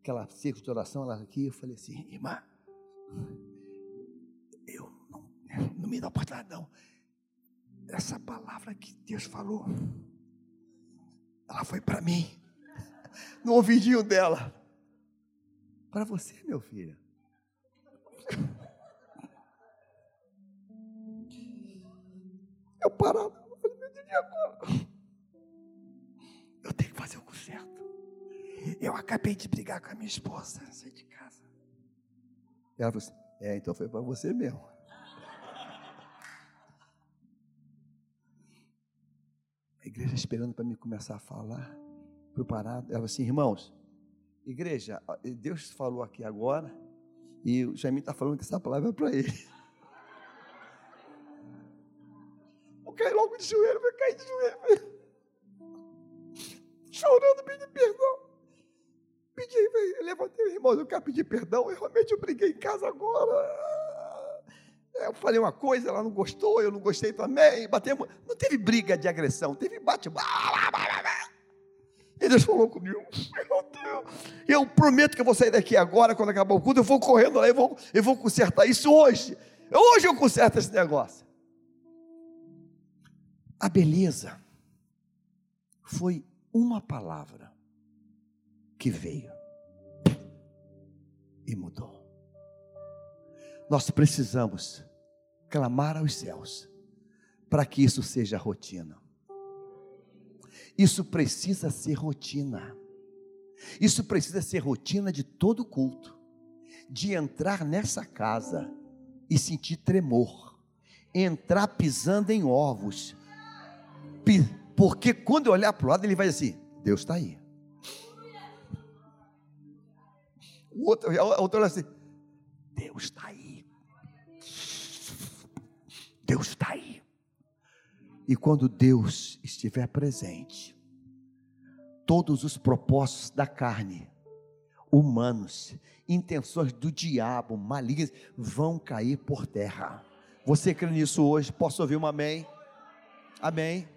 aquela círculo de oração lá aqui, eu falei assim, irmã, eu não, não me dá oportunidade não. Essa palavra que Deus falou, ela foi para mim, no ouvidinho dela. Para você, meu filho. Eu parado, eu falei, meu Deus, agora? Eu tenho que fazer o certo. Eu acabei de brigar com a minha esposa, saí de casa. Ela falou assim, é, então foi para você mesmo. A igreja esperando para mim começar a falar, preparado. Ela falou assim, irmãos, igreja, Deus falou aqui agora, e o Jaime está falando que essa palavra é para ele. Eu quero pedir perdão. Eu realmente eu briguei em casa agora. Eu falei uma coisa, ela não gostou, eu não gostei também. Batemos. Não teve briga de agressão, teve bate. E Deus falou comigo, meu Deus, eu prometo que eu vou sair daqui agora, quando acabar o culto, eu vou correndo lá, eu vou, eu vou consertar isso hoje. Hoje eu conserto esse negócio. A beleza foi uma palavra que veio e mudou. Nós precisamos clamar aos céus para que isso seja rotina. Isso precisa ser rotina. Isso precisa ser rotina de todo culto. De entrar nessa casa e sentir tremor. Entrar pisando em ovos. Porque quando eu olhar para o lado, ele vai assim: Deus está aí. O outro, o outro olha assim: Deus está aí. Deus está aí. E quando Deus estiver presente, todos os propósitos da carne, humanos, intenções do diabo, malignas, vão cair por terra. Você crê nisso hoje? Posso ouvir um amém? Amém.